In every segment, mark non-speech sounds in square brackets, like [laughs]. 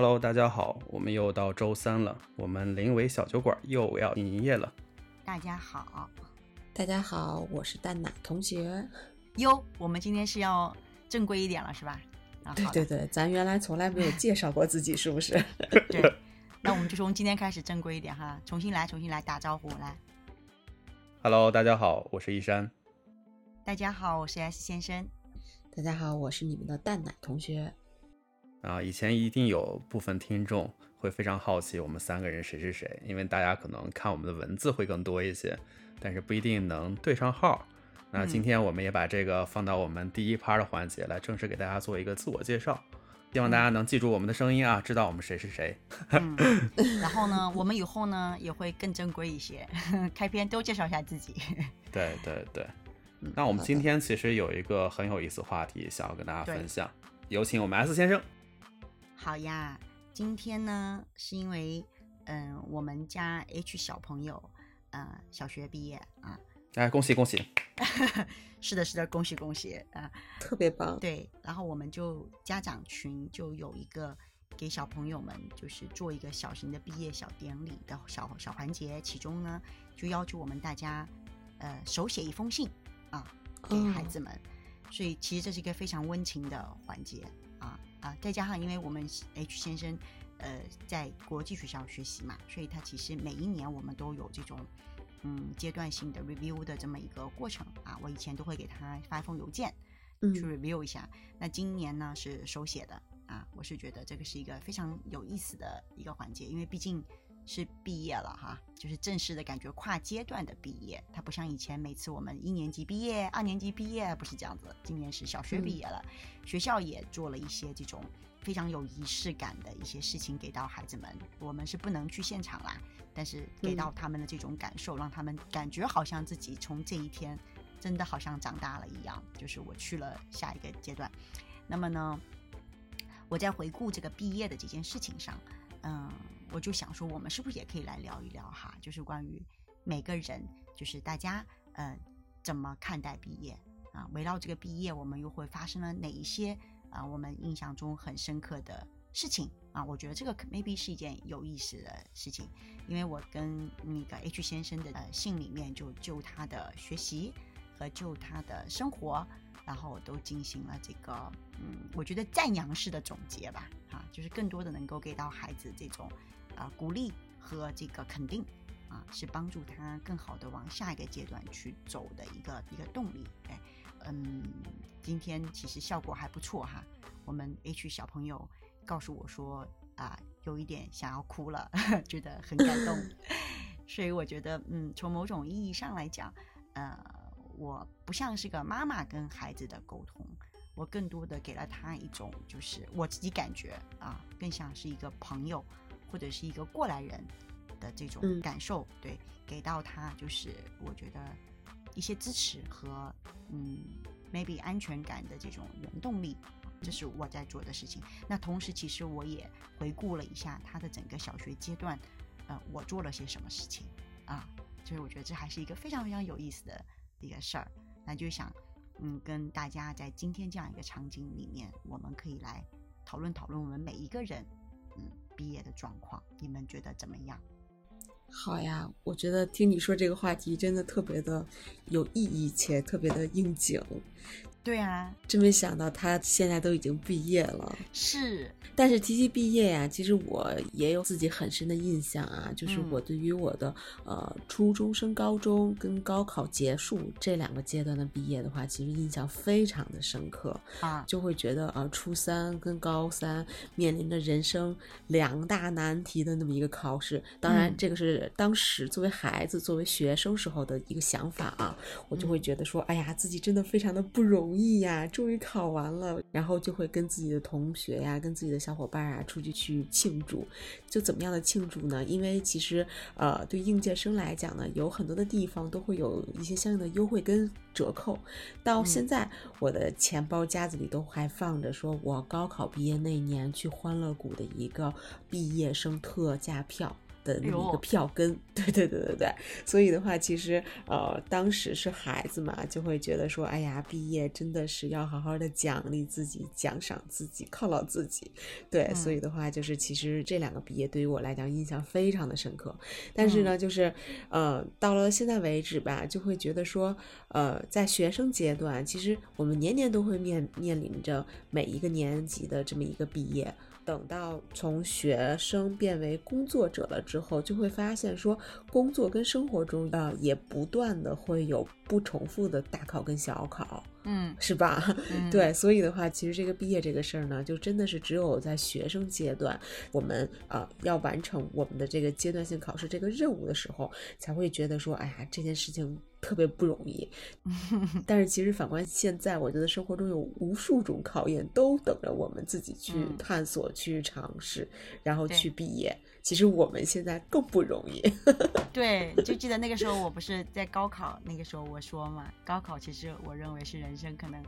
Hello，大家好，我们又到周三了，我们临尾小酒馆又要营业了。大家好，大家好，我是蛋奶同学。哟，我们今天是要正规一点了，是吧？啊，对对对，咱原来从来没有介绍过自己，是不是？[laughs] 对，那我们就从今天开始正规一点哈，重新来，重新来打招呼来。Hello，大家好，我是一山。大家好，我是 S 先生。大家好，我是你们的蛋奶同学。啊，以前一定有部分听众会非常好奇我们三个人谁是谁，因为大家可能看我们的文字会更多一些，但是不一定能对上号。那今天我们也把这个放到我们第一趴的环节来正式给大家做一个自我介绍，希望大家能记住我们的声音啊，知道我们谁是谁。然后呢，我们以后呢也会更正规一些，[laughs] 开篇都介绍一下自己。[laughs] 对对对。那我们今天其实有一个很有意思话题想要跟大家分享，有请我们 S 先生。好呀，今天呢是因为嗯我们家 H 小朋友呃小学毕业啊，哎恭喜恭喜！[laughs] 是的是的恭喜恭喜啊，特别棒。对，然后我们就家长群就有一个给小朋友们就是做一个小型的毕业小典礼的小小环节，其中呢就要求我们大家呃手写一封信。啊，给孩子们，所以其实这是一个非常温情的环节啊啊！再加上因为我们 H 先生呃在国际学校学习嘛，所以他其实每一年我们都有这种嗯阶段性的 review 的这么一个过程啊。我以前都会给他发一封邮件去 review 一下。那今年呢是手写的啊，我是觉得这个是一个非常有意思的一个环节，因为毕竟。是毕业了哈，就是正式的感觉，跨阶段的毕业。它不像以前每次我们一年级毕业、二年级毕业不是这样子。今年是小学毕业了，学校也做了一些这种非常有仪式感的一些事情给到孩子们。我们是不能去现场啦，但是给到他们的这种感受，让他们感觉好像自己从这一天真的好像长大了一样。就是我去了下一个阶段。那么呢，我在回顾这个毕业的这件事情上，嗯。我就想说，我们是不是也可以来聊一聊哈？就是关于每个人，就是大家呃怎么看待毕业啊？围绕这个毕业，我们又会发生了哪一些啊？我们印象中很深刻的事情啊？我觉得这个 maybe 是一件有意思的事情，因为我跟那个 H 先生的呃信里面就就他的学习和就他的生活。然后都进行了这个，嗯，我觉得赞扬式的总结吧，啊，就是更多的能够给到孩子这种，啊，鼓励和这个肯定，啊，是帮助他更好的往下一个阶段去走的一个一个动力。哎，嗯，今天其实效果还不错哈，我们 H 小朋友告诉我说，啊，有一点想要哭了，[laughs] 觉得很感动，[laughs] 所以我觉得，嗯，从某种意义上来讲，呃。我不像是个妈妈跟孩子的沟通，我更多的给了他一种，就是我自己感觉啊，更像是一个朋友或者是一个过来人的这种感受，对，给到他就是我觉得一些支持和嗯，maybe 安全感的这种原动力，这是我在做的事情。那同时，其实我也回顾了一下他的整个小学阶段，呃，我做了些什么事情啊，所以我觉得这还是一个非常非常有意思的。一个事儿，那就想，嗯，跟大家在今天这样一个场景里面，我们可以来讨论讨论我们每一个人，嗯，毕业的状况，你们觉得怎么样？好呀，我觉得听你说这个话题真的特别的有意义且特别的应景。对啊，真没想到他现在都已经毕业了。是，但是提起毕业呀，其实我也有自己很深的印象啊，就是我对于我的呃初中升高中跟高考结束这两个阶段的毕业的话，其实印象非常的深刻啊，就会觉得呃初三跟高三面临着人生两大难题的那么一个考试。当然，这个是当时作为孩子、作为学生时候的一个想法啊，我就会觉得说，哎呀，自己真的非常的不容易。意呀，终于考完了，然后就会跟自己的同学呀，跟自己的小伙伴啊出去去庆祝。就怎么样的庆祝呢？因为其实呃，对应届生来讲呢，有很多的地方都会有一些相应的优惠跟折扣。到现在，我的钱包夹子里都还放着，说我高考毕业那年去欢乐谷的一个毕业生特价票。的那么一个票根。[laughs] 对对对对对，所以的话，其实呃，当时是孩子嘛，就会觉得说，哎呀，毕业真的是要好好的奖励自己、奖赏自己、犒劳自己。对，所以的话，就是其实这两个毕业对于我来讲印象非常的深刻。但是呢，就是呃，到了现在为止吧，就会觉得说，呃，在学生阶段，其实我们年年都会面面临着每一个年级的这么一个毕业。等到从学生变为工作者了之后，就会发现说，工作跟生活中呃也不断的会有不重复的大考跟小考，嗯是吧？嗯 [laughs] 对，所以的话，其实这个毕业这个事儿呢，就真的是只有在学生阶段，我们呃要完成我们的这个阶段性考试这个任务的时候，才会觉得说，哎呀，这件事情特别不容易。[laughs] 但是其实反观现在，我觉得生活中有无数种考验都等着我们自己去嗯探索、去尝试，然后去毕业。其实我们现在更不容易。[laughs] 对，就记得那个时候我不是在高考那个时候我说嘛，高考其实我认为是人生可能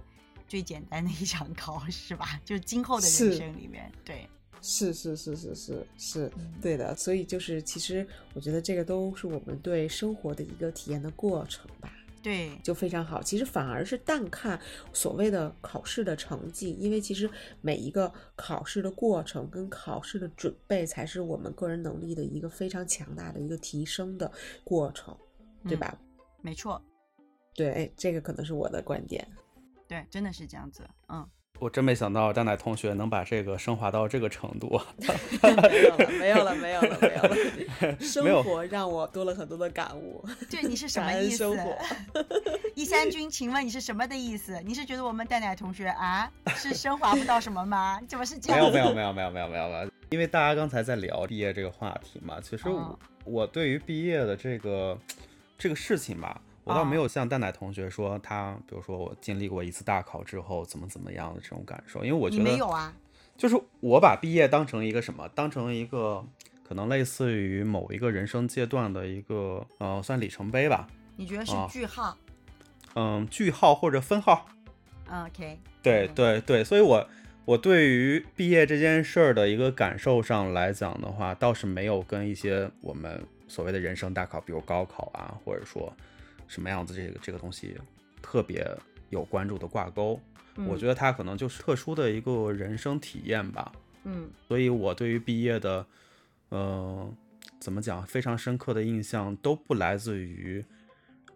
最简单的一场考 [laughs] 试吧，就是今后的人生里面，对，是是是是是是嗯对的，所以就是其实我觉得这个都是我们对生活的一个体验的过程吧。对，就非常好。其实反而是淡看所谓的考试的成绩，因为其实每一个考试的过程跟考试的准备，才是我们个人能力的一个非常强大的一个提升的过程，对吧？没错，对，哎这个可能是我的观点。对，真的是这样子，嗯，我真没想到蛋奶同学能把这个升华到这个程度。[laughs] 没有了，没有了，没有了，没有了。[laughs] 生活让我多了很多的感悟。[laughs] 对你是什么意思生活？一三君，请问你是什么的意思？你是觉得我们蛋奶同学啊是升华不到什么吗？你怎么是这样？没有没有没有没有没有没有没有，因为大家刚才在聊毕业这个话题嘛，其实我、哦我对于毕业的这个这个事情吧，我倒哦没有像蛋奶同学说他，比如说我经历过一次大考之后怎么怎么样的这种感受，因为我觉得没有啊？就是我把毕业当成一个什么，当成一个可能类似于某一个人生阶段的一个呃算里程碑吧，你觉得是哦句号？嗯，句号或者分号，嗯，OK，对嗯。对对，所以我我对于毕业这件事儿的一个感受上来讲的话，倒是没有跟一些我们所谓的人生大考，比如高考啊，或者说什么样子这个这个东西特别有关注的挂钩。我觉得，得它可能就是特殊的一个人生体验吧。嗯所以我对于毕业的，呃，怎么讲，非常深刻的印象都不来自于，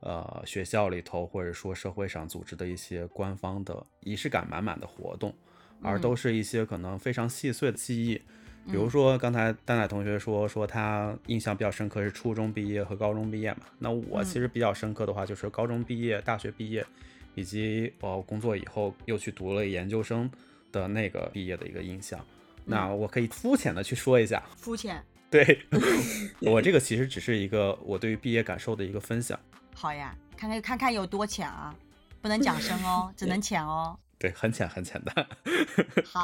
呃，学校里头或者说社会上组织的一些官方的仪式感满满的活动，而都是一些可能非常细碎的记忆。比如说刚才丹奶同学说说他印象比较深刻是初中毕业和高中毕业嘛，那我嗯其实比较深刻的话就是高中毕业、大学毕业，以及我工作以后又去读了研究生的那个毕业的一个印象。那我可以肤浅的去说一下，肤浅，[laughs] 对 [laughs] 我这个其实只是一个我对于毕业感受的一个分享。好呀，看看看看有多浅啊，不能讲深哦，[laughs] 只能浅哦。对，很浅很浅的好，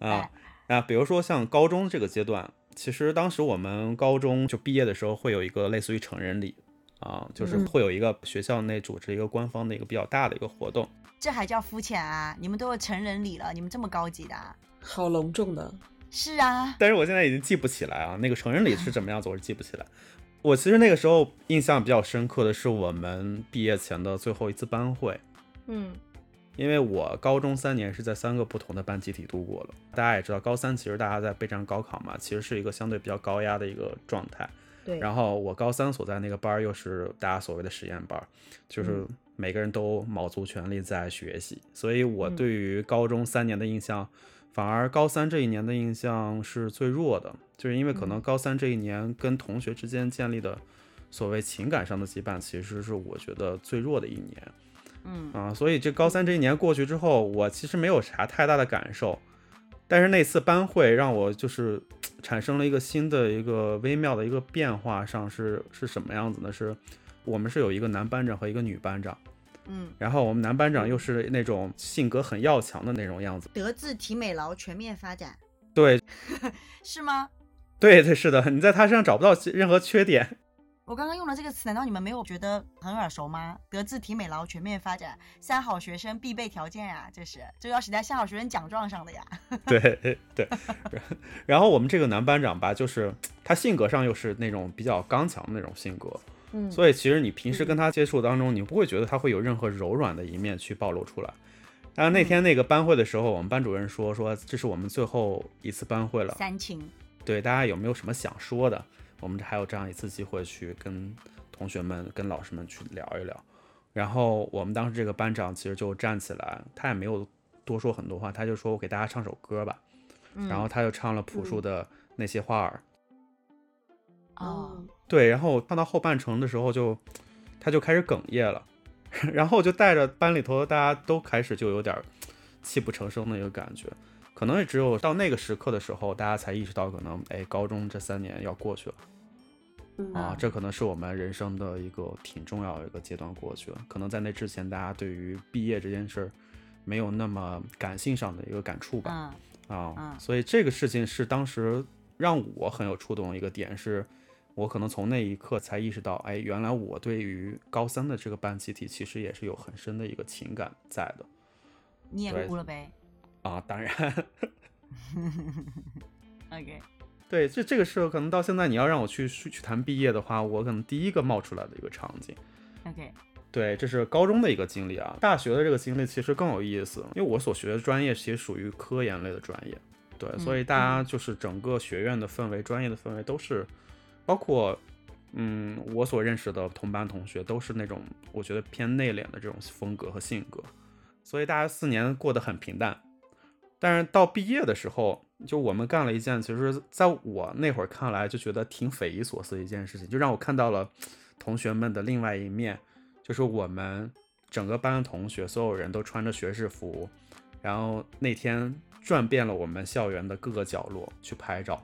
啊哎。那比如说像高中这个阶段，其实当时我们高中就毕业的时候会有一个类似于成人礼啊，就是嗯会有一个学校内组织一个官方的一个比较大的一个活动。这还叫肤浅啊？你们都有成人礼了，你们这么高级的啊？好隆重的，是啊，但是我现在已经记不起来啊，那个成人礼是怎么样子，我是记不起来。[laughs] 我其实那个时候印象比较深刻的是我们毕业前的最后一次班会，嗯因为我高中三年是在三个不同的班集体度过了。大家也知道，高三其实大家在备战高考嘛，其实是一个相对比较高压的一个状态。对，然后我高三所在那个班儿又是大家所谓的实验班儿，就是每个人都卯足全力在学习，所以我嗯对于高中三年的印象，反而高三这一年的印象是最弱的，就是因为可能高三这一年跟同学之间建立的所谓情感上的羁绊，其实是我觉得最弱的一年。嗯。啊，所以这高三这一年过去之后，我其实没有啥太大的感受，但是那次班会让我就是 [tsk] 产生了一个新的一个微妙的一个变化，上是是什么样子呢？是我们是有一个男班长和一个女班长，嗯，然后我们男班长又是那种性格很要强的那种样子，德智体美劳全面发展对。[laughs] 是吗？对对是的，你在他身上找不到任何缺点，我刚刚用了这个词，难道你们没有觉得很耳熟吗？德智体美劳全面发展，三好学生必备条件呀，这是这要写在三好学生奖状上的呀。[laughs] 对对，然后我们这个男班长吧，就是他性格上又是那种比较刚强的那种性格，嗯，所以其实你平时跟他接触当中，你不会觉得他会有任何柔软的一面去暴露出来。但是那天那个班会的时候，我们班主任说说这是我们最后一次班会了，三清，对大家有没有什么想说的？我们还有这样一次机会去跟同学们、跟老师们去聊一聊。然后我们当时这个班长其实就站起来，他也没有多说很多话，他就说我给大家唱首歌吧。然后他就唱了朴树的那些花儿。哦，对，然后唱到后半程的时候就，他就开始哽咽了，[laughs] 然后就带着班里头的大家都开始就有点泣不成声的一个感觉，可能也只有到那个时刻的时候，大家才意识到可能哎，高中这三年要过去了嗯啊，这可能是我们人生的一个挺重要的一个阶段过去了，可能在那之前，大家对于毕业这件事儿没有那么感性上的一个感触吧。嗯啊，嗯所以这个事情是当时让我很有触动的一个点，是我可能从那一刻才意识到，哎，原来我对于高三的这个班集体其实也是有很深的一个情感在的你也哭了呗啊。当然？[laughs] OK，对，这这个是可能到现在你要让我去去去谈毕业的话，我可能第一个冒出来的一个场景。OK，对，这是高中的一个经历啊。大学的这个经历其实更有意思，因为我所学的专业其实属于科研类的专业，对，所以大家就是整个学院的氛围、专业的氛围都是，包括嗯，我所认识的同班同学都是那种我觉得偏内敛的这种风格和性格，所以大家四年过得很平淡。但是到毕业的时候，就我们干了一件，其实在我那会儿看来就觉得挺匪夷所思的一件事情，就让我看到了同学们的另外一面，就是我们整个班的同学，所有人都穿着学士服，然后那天转遍了我们校园的各个角落去拍照。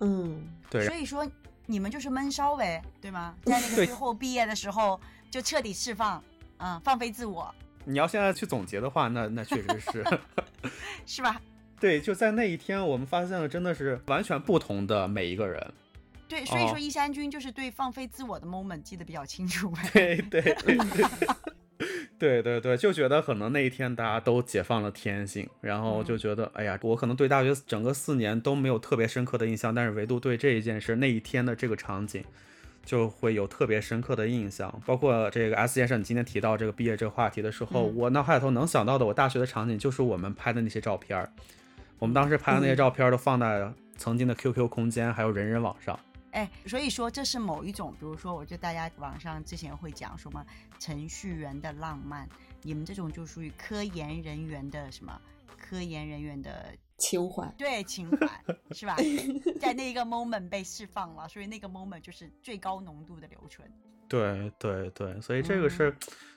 嗯，对所以说你们就是闷烧呗，对吗？[laughs] 在那个最后毕业的时候就彻底释放，嗯，放飞自我，你要现在去总结的话，那那确实是。[laughs] 是吧？对，就在那一天，我们发现了真的是完全不同的每一个人。对，所以哦说一山君就是对放飞自我的 moment 记得比较清楚 [laughs] 呗。对对对对对对，就觉得可能那一天大家都解放了天性，然后就觉得，哎呀，我可能对大学整个四年都没有特别深刻的印象，但是唯独对这一件事，那一天的这个场景。就会有特别深刻的印象，包括这个 S 先生，你今天提到这个毕业这个话题的时候，嗯。我脑海里头能想到的，我大学的场景就是我们拍的那些照片儿，我们当时拍的那些照片儿都放在曾经的 QQ 空间，还有人人网上。哎，所以说这是某一种，比如说，我就大家网上之前会讲什么程序员的浪漫，你们这种就属于科研人员的什么科研人员的情怀。对情怀是吧？[laughs] 在那一个 moment 被释放了，所以那个 moment 就是最高浓度的留存。对对对，所以这个是，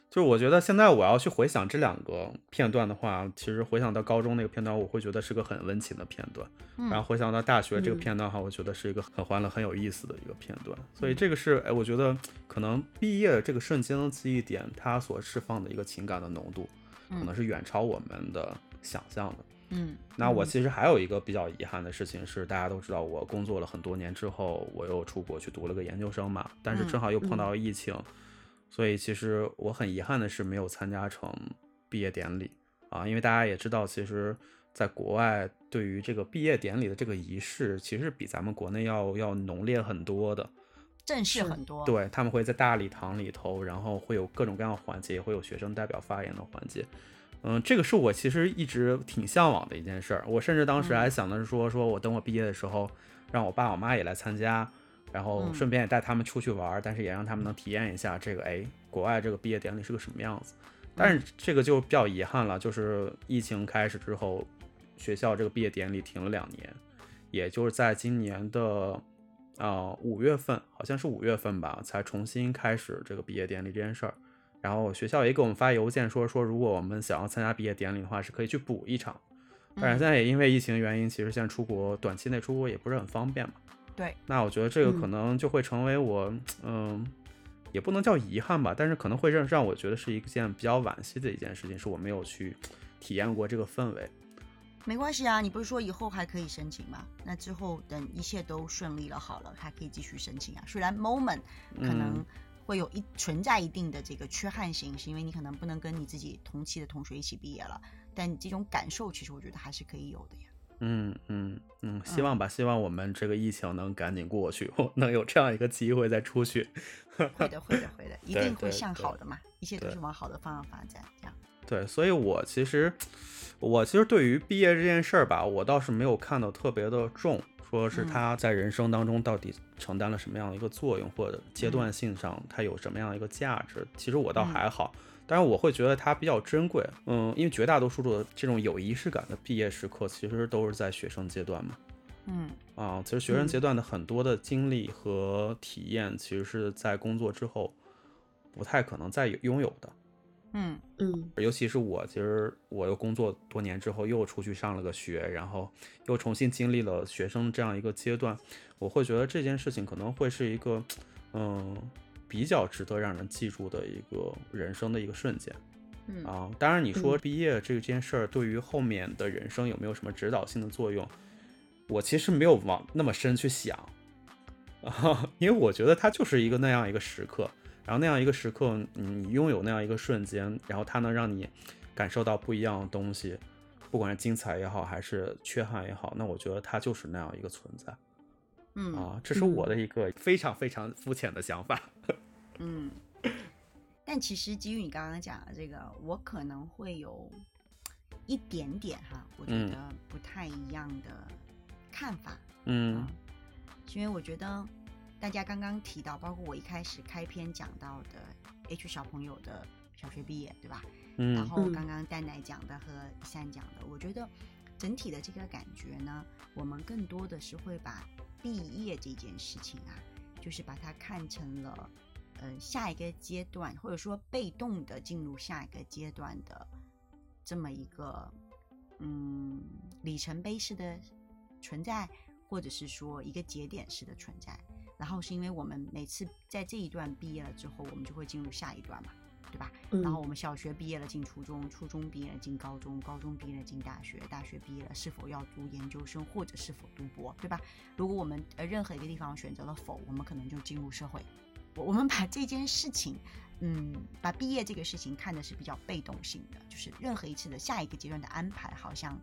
就是我觉得现在我要去回想这两个片段的话，其实回想到高中那个片段，我会觉得是个很温情的片段。嗯然后回想到大学这个嗯片段的话，我觉得是一个很欢乐、很有意思的一个片段。所以这个是，哎，我觉得可能毕业这个瞬间的记忆点，它所释放的一个情感的浓度，可能是远超我们的想象的。嗯那我其实还有一个比较遗憾的事情是，大家都知道我工作了很多年之后，我又出国去读了个研究生嘛，但是正好又碰到了疫情，所以其实我很遗憾的是没有参加成毕业典礼啊，因为大家也知道，其实在国外对于这个毕业典礼的这个仪式，其实比咱们国内要要浓烈很多的。正式很多。对，他们会在大礼堂里头，然后会有各种各样的环节，也会有学生代表发言的环节。嗯，这个是我其实一直挺向往的一件事儿。我甚至当时还想的是说，说我等我毕业的时候，让我爸我妈也来参加，然后嗯顺便也带他们出去玩儿，但是也让他们能体验一下这个哎，国外这个毕业典礼是个什么样子。但是这个就比较遗憾了，就是疫情开始之后，学校这个毕业典礼停了两年，也就是在今年的啊五月份，好像是五月份吧，才重新开始这个毕业典礼这件事儿。然后学校也给我们发邮件说说，如果我们想要参加毕业典礼的话，是可以去补一场。但是现在也因为疫情原因，其实现在出国短期内出国也不是很方便嘛。对，那我觉得这个嗯可能就会成为我，嗯，也不能叫遗憾吧，但是可能会让让我觉得是一件比较惋惜的一件事情，是我没有去体验过这个氛围。没关系啊，你不是说以后还可以申请吗？那之后等一切都顺利了，好了，还可以继续申请啊。虽然 moment 可能嗯会有一存在一定的这个缺憾性，是因为你可能不能跟你自己同期的同学一起毕业了，但你这种感受其实我觉得还是可以有的呀。嗯嗯嗯，希望吧，希望我们这个疫情能赶紧过去，我能有这样一个机会再出去。[laughs] 会的，会的，会的，一定会向好的嘛，一切都是往好的方向发展，这样。对，所以我其实，我其实对于毕业这件事儿吧，我倒是没有看到特别的重，说是嗯他在人生当中到底承担了什么样的一个作用，或者阶嗯段性上他有什么样的一个价值。其实我倒嗯还好，但是我会觉得它比较珍贵。嗯，因为绝大多数的这种有仪式感的毕业时刻，其实都是在学生阶段嘛。嗯啊，其实学生嗯阶段的很多的经历和体验，其实是在工作之后不太可能再有拥有的。嗯嗯尤其是我，其实我又工作多年之后，又出去上了个学，然后又重新经历了学生这样一个阶段，我会觉得这件事情可能会是一个，嗯，比较值得让人记住的一个人生的一个瞬间嗯啊。当然，你说嗯毕业这件事儿对于后面的人生有没有什么指导性的作用，我其实没有往那么深去想，啊，[laughs] 因为我觉得它就是一个那样一个时刻。然后那样一个时刻，嗯你拥有那样一个瞬间，然后它能让你感受到不一样的东西，不管是精彩也好，还是缺憾也好，那我觉得它就是那样一个存在嗯啊。这是我的一个非常非常肤浅的想法。嗯。[laughs] 但其实基于你刚刚讲的这个，我可能会有一点点哈，我觉嗯得不太一样的看法。嗯因为我觉得大家刚刚提到，包括我一开始开篇讲到的 H 小朋友的小学毕业，对吧？嗯然嗯后嗯刚刚蛋奶讲的和珊讲的，我觉得整体的这个感觉呢，我们更多的是会把毕业这件事情啊，就是把它看成了，呃，下一个阶段，或者说被动的进入下一个阶段的这么一个，嗯，里程碑式的存在，或者是说一个节点式的存在。然后是因为我们每次在这一段毕业了之后，我们就会进入下一段嘛，对吧？嗯，然后我们小学毕业了进初中，初中毕业了进高中，高中毕业了进大学，大学毕业了是否要读研究生或者是否读博，对吧？如果我们呃任何一个地方选择了否，我们可能就进入社会。我我们把这件事情，嗯，把毕业这个事情看的是比较被动性的，就是任何一次的下一个阶段的安排，好像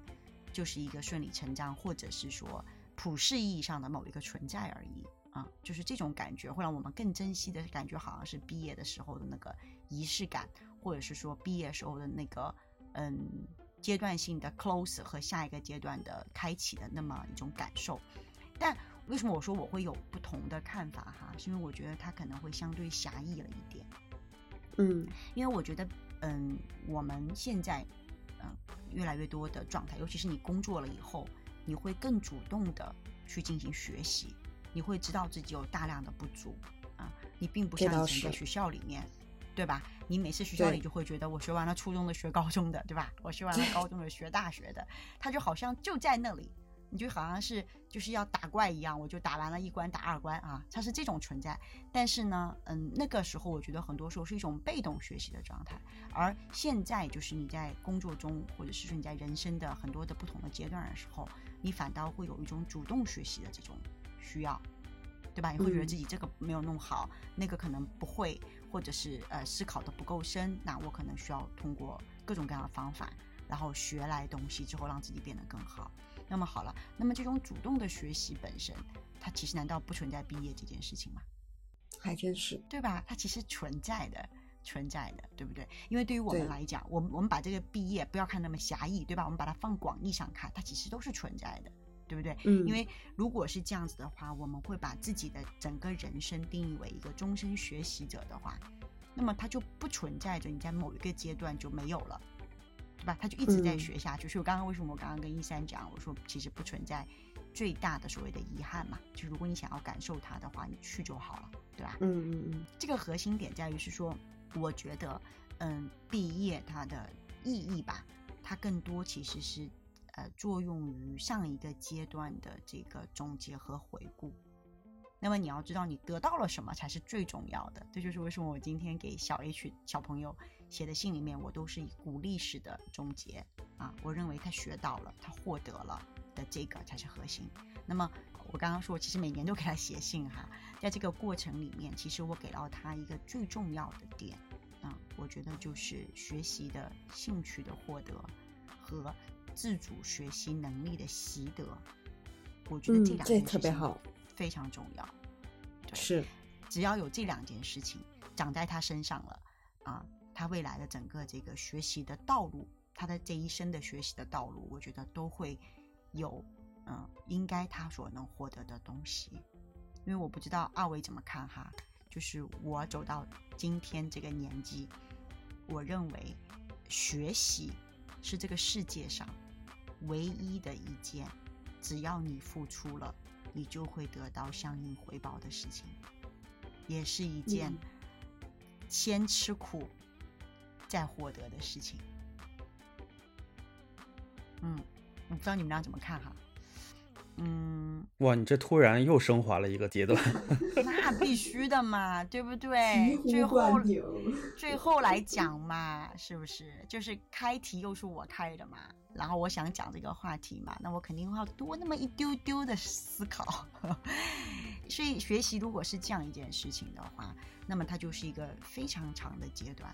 就是一个顺理成章，或者是说普世意义上的某一个存在而已。啊，就是这种感觉会让我们更珍惜的感觉，好像是毕业的时候的那个仪式感，或者是说毕业时候的那个嗯阶段性的 close 和下一个阶段的开启的那么一种感受。但为什么我说我会有不同的看法哈？是因为我觉得它可能会相对狭义了一点。嗯因为我觉得，嗯，我们现在，嗯，越来越多的状态，尤其是你工作了以后，你会更主动的去进行学习，你会知道自己有大量的不足啊，你并不像以前在学校里面，对吧？你每次学校里就会觉得我学完了初中的学高中的，对吧？我学完了高中的学大学的，它就好像就在那里。你就好像是就是要打怪一样，我就打完了一关打二关啊，它是这种存在。但是呢，嗯，那个时候我觉得很多时候是一种被动学习的状态，而现在就是你在工作中，或者是说你在人生的很多的不同的阶段的时候，你反倒会有一种主动学习的这种需要，对吧？你会觉得嗯自己这个没有弄好，那个可能不会，或者是呃思考的不够深，那我可能需要通过各种各样的方法，然后学来东西之后，让自己变得更好。那么好了，那么这种主动的学习本身，它其实难道不存在毕业这件事情吗？还真是，对吧？它其实存在的，存在的，对不对？因为对于我们来讲，我们我们把这个毕业不要看那么狭义，对吧？我们把它放广义上看，它其实都是存在的，对不对？嗯，因为如果是这样子的话，我们会把自己的整个人生定义为一个终身学习者的话，那么它就不存在着你在某一个阶段就没有了，对吧？他就一直在嗯学下去。所以我刚刚为什么我刚刚跟一三讲，我说其实不存在最大的所谓的遗憾嘛，就如果你想要感受它的话，你去就好了，对吧？嗯嗯嗯这个核心点在于是说，我觉得，嗯，毕业它的意义吧，它更多其实是呃作用于上一个阶段的这个总结和回顾。那么你要知道你得到了什么才是最重要的，这就是为什么我今天给小 H 小朋友写的信里面，我都是以鼓励式的终结啊。我认为他学到了，他获得了的这个才是核心。那么我刚刚说，其实每年都给他写信哈，在这个过程里面，其实我给到他一个最重要的点啊，我觉得就是学习的兴趣的获得和自主学习能力的习得。我觉得这两件特别好，非常重要。是，只要有这两件事情长在他身上了啊，他未来的整个这个学习的道路，他的这一生的学习的道路，我觉得都会有嗯，应该他所能获得的东西。因为我不知道二位怎么看哈，就是我走到今天这个年纪，我认为学习是这个世界上唯一的一件。只要你付出了，你就会得到相应回报的事情，也是一件先吃苦再获得的事情。嗯，我不知道你们俩怎么看哈。嗯，哇，你这突然又升华了一个阶段。[laughs] 那必须的嘛，对不对？最后最后来讲嘛，是不是？就是开题又是我开的嘛，然后我想讲这个话题嘛，那我肯定要多那么一丢丢的思考。[laughs] 所以学习如果是这样一件事情的话，那么它就是一个非常长的阶段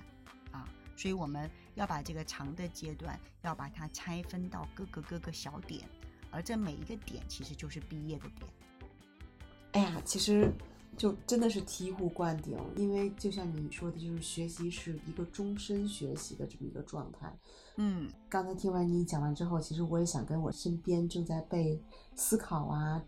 啊。所以我们要把这个长的阶段要把它拆分到各个各个小点。而这每一个点其实就是毕业的点。哎呀，其实就真的是醍醐灌顶，因为就像你说的，就是学习是一个终身学习的这么一个状态。嗯，刚才听完你讲完之后，其实我也想跟我身边正在被思考啊。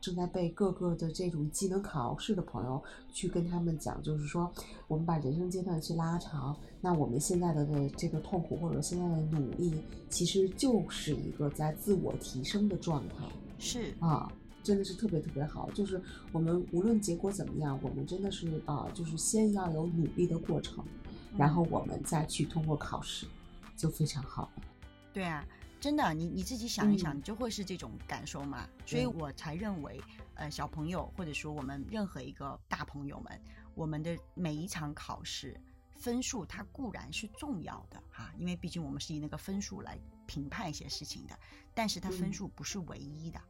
正在被各个的这种技能考试的朋友，去跟他们讲，就是说，我们把人生阶段去拉长，那我们现在的这个痛苦或者现在的努力，其实就是一个在自我提升的状态。是啊，真的是特别特别好。就是我们无论结果怎么样，我们真的是啊，就是先要有努力的过程，然后我们再去通过考试，就非常好。对啊。真的，你你自己想一想，你就会是这种感受嘛。所以我才认为，呃，小朋友或者说我们任何一个大朋友们，我们的每一场考试分数它固然是重要的哈，因为毕竟我们是以那个分数来评判一些事情的，但是它分数不是唯一的。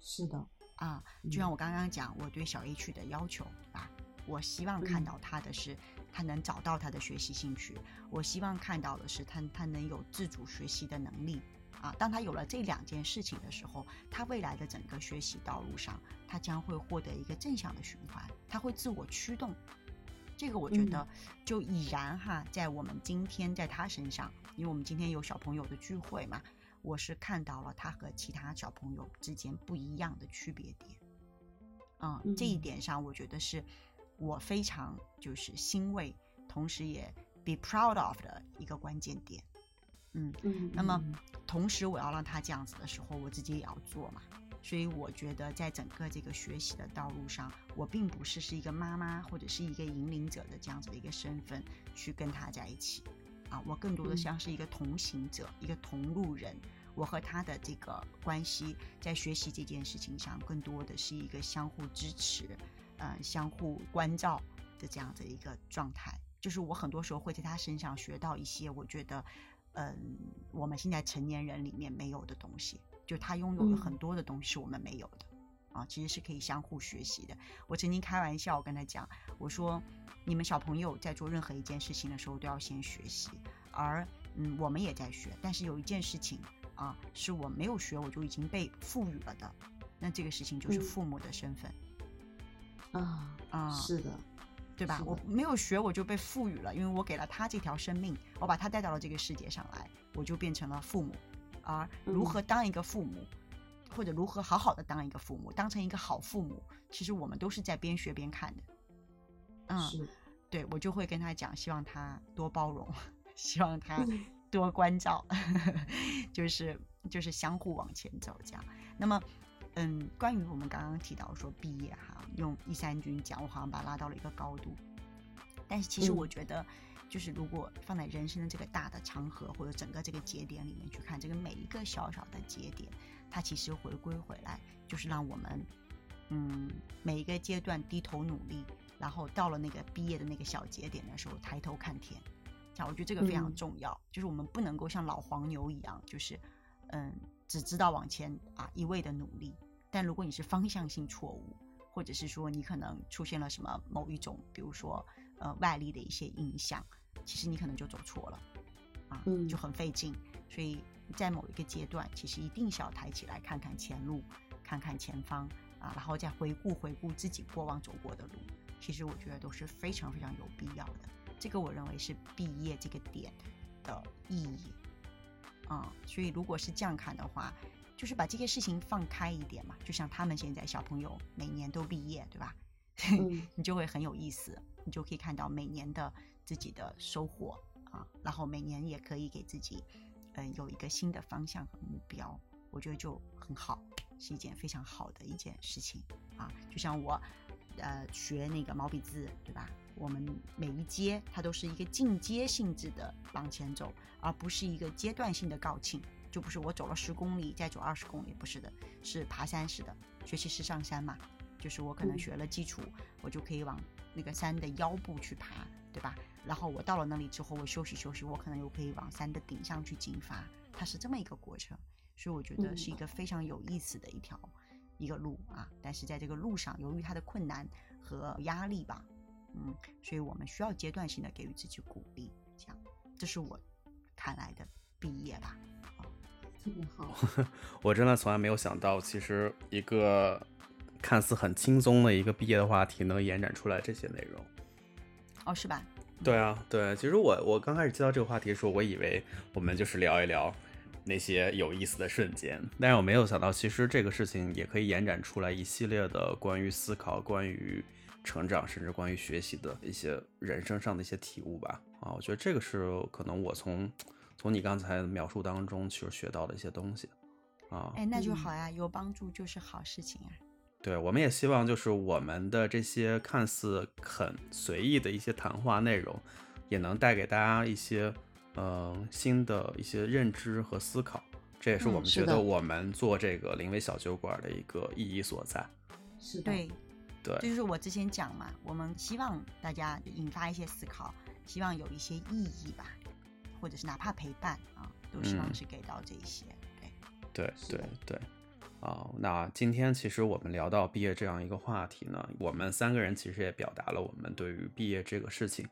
是的，啊，就像我刚刚讲，我对小 H 的要求啊，我希望看到他的是。他能找到他的学习兴趣，我希望看到的是他他能有自主学习的能力啊。当他有了这两件事情的时候，他未来的整个学习道路上，他将会获得一个正向的循环，他会自我驱动。这个我觉得就已然哈，在我们今天在他身上，因为我们今天有小朋友的聚会嘛，我是看到了他和其他小朋友之间不一样的区别点。嗯，这一点上我觉得是。我非常就是欣慰，同时也 be proud of 的一个关键点，嗯嗯。那么同时我要让他这样子的时候，我自己也要做嘛。所以我觉得在整个这个学习的道路上，我并不是是一个妈妈或者是一个引领者的这样子的一个身份去跟他在一起，啊，我更多的像是一个同行者，一个同路人。我和他的这个关系在学习这件事情上，更多的是一个相互支持。嗯，相互关照的这样的一个状态，就是我很多时候会在他身上学到一些我觉得，嗯，我们现在成年人里面没有的东西，就他拥有了很多的东西是我们没有的，啊，其实是可以相互学习的。我曾经开玩笑跟他讲，我说你们小朋友在做任何一件事情的时候都要先学习，而嗯，我们也在学，但是有一件事情啊，是我没有学我就已经被赋予了的，那这个事情就是父母的身份。啊啊，是的，对吧？我没有学，我就被赋予了，因为我给了他这条生命，我把他带到了这个世界上来，我就变成了父母。而如何当一个父母，或者如何好好的当一个父母，当成一个好父母，其实我们都是在边学边看的。嗯，对，我就会跟他讲，希望他多包容，[laughs] 希望他 [laughs] 多关照，[laughs] 就是就是相互往前走这样。那么。嗯，关于我们刚刚提到说毕业哈，用一三军讲，我好像把它拉到了一个高度。但是其实我觉得，就是如果放在人生的这个大的长河或者整个这个节点里面去看，这个每一个小小的节点，它其实回归回来，就是让我们，嗯，每一个阶段低头努力，然后到了那个毕业的那个小节点的时候，抬头看天，像我觉得这个非常嗯。重要，就是我们不能够像老黄牛一样，就是嗯只知道往前啊一味的努力，但如果你是方向性错误，或者是说你可能出现了什么某一种，比如说呃外力的一些影响，其实你可能就走错了，啊，嗯就很费劲。所以在某一个阶段，其实一定是要抬起来看看前路，看看前方啊，然后再回顾回顾自己过往走过的路。其实我觉得都是非常非常有必要的。这个我认为是毕业这个点的意义啊、所以如果是这样看的话，就是把这些事情放开一点嘛。就像他们现在小朋友每年都毕业，对吧？嗯 [laughs] 你就会很有意思，你就可以看到每年的自己的收获啊，然后每年也可以给自己，嗯、有一个新的方向和目标，我觉得就很好，是一件非常好的一件事情啊。就像我，呃，学那个毛笔字，对吧？我们每一阶它都是一个进阶性质的往前走，而不是一个阶段性的告罄。就不是我走了十公里再走二十公里，不是的，是爬山式的，学习是上山嘛，就是我可能嗯学了基础，我就可以往那个山的腰部去爬，对吧？然后我到了那里之后，我休息休息，我可能又可以往山的顶上去进发，它是这么一个过程，所以我觉得嗯是一个非常有意思的一条、一个路啊。但是在这个路上，由于它的困难和压力吧，嗯，所以我们需要阶段性的给予自己鼓励，这样，这是我看来的毕业吧。特别好。[laughs] 我真的从来没有想到，其实一个看似很轻松的一个毕业的话题，能延展出来这些内容。哦，是吧？对啊，对，其实我我刚开始接到这个话题的时候，我以为我们就是聊一聊那些有意思的瞬间，但是我没有想到，其实这个事情也可以延展出来一系列的关于思考、关于成长，甚至关于学习的一些人生上的一些体悟吧。啊，我觉得这个是可能我从从你刚才描述当中其实学到的一些东西啊。哎，那就嗯好呀，有帮助就是好事情啊。对，我们也希望就是我们的这些看似很随意的一些谈话内容，也能带给大家一些嗯、呃新的一些认知和思考。这也是嗯我们觉得我们做这个临危小酒馆的一个意义所在。是的，对，对这就是我之前讲嘛，我们希望大家引发一些思考，希望有一些意义吧，或者是哪怕陪伴啊，都希望嗯是给到这一些。对，对对对，啊、那今天其实我们聊到毕业这样一个话题呢，我们三个人其实也表达了我们对于毕业这个事情，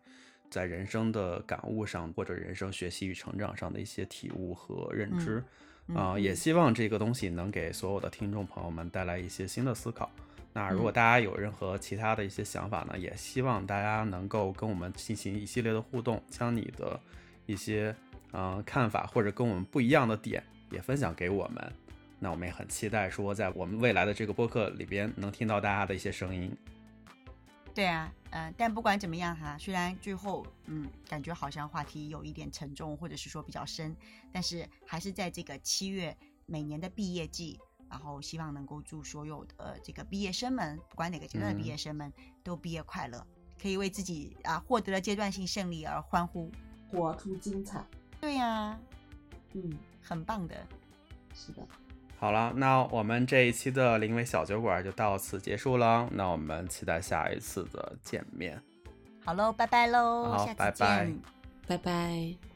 在人生的感悟上或者人生学习与成长上的一些体悟和认知。嗯啊、也希望这个东西能给所有的听众朋友们带来一些新的思考。那如果嗯大家有任何其他的一些想法呢，也希望大家能够跟我们进行一系列的互动，将你的一些嗯、呃看法或者跟我们不一样的点也分享给我们。那我们也很期待说，在我们未来的这个播客里边能听到大家的一些声音。对啊，呃，但不管怎么样哈，虽然最后嗯感觉好像话题有一点沉重，或者是说比较深，但是还是在这个七月每年的毕业季，然后希望能够祝所有的这个毕业生们，不管哪个阶段的毕业生们，都毕业快乐，可以为自己啊获得了阶段性胜利而欢呼。活出精彩。对呀、嗯，很棒的。是的，[laughs] 好了，那我们这一期的临尾小酒馆就到此结束了。那我们期待下一次的见面。好喽，拜拜喽，好下次拜拜见。拜拜。